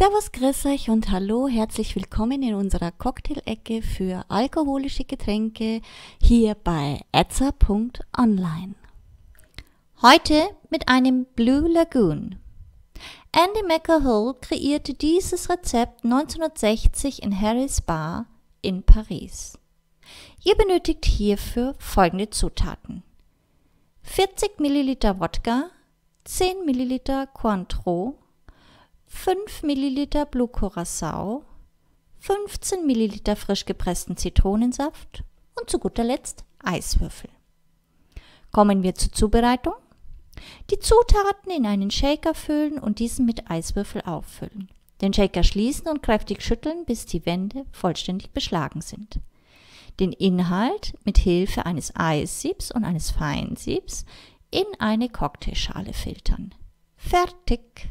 Servus, grüß euch und hallo, herzlich willkommen in unserer Cocktail-Ecke für alkoholische Getränke hier bei etza.online. Heute mit einem Blue Lagoon. Andy McCahill kreierte dieses Rezept 1960 in Harry's Bar in Paris. Ihr benötigt hierfür folgende Zutaten. 40 Milliliter Wodka, 10 Milliliter Cointreau, 5 Milliliter Blue Curacao, 15 Milliliter frisch gepressten Zitronensaft und zu guter Letzt Eiswürfel. Kommen wir zur Zubereitung. Die Zutaten in einen Shaker füllen und diesen mit Eiswürfel auffüllen. Den Shaker schließen und kräftig schütteln, bis die Wände vollständig beschlagen sind. Den Inhalt mit Hilfe eines Eissiebs und eines Feinsiebs in eine Cocktailschale filtern. Fertig!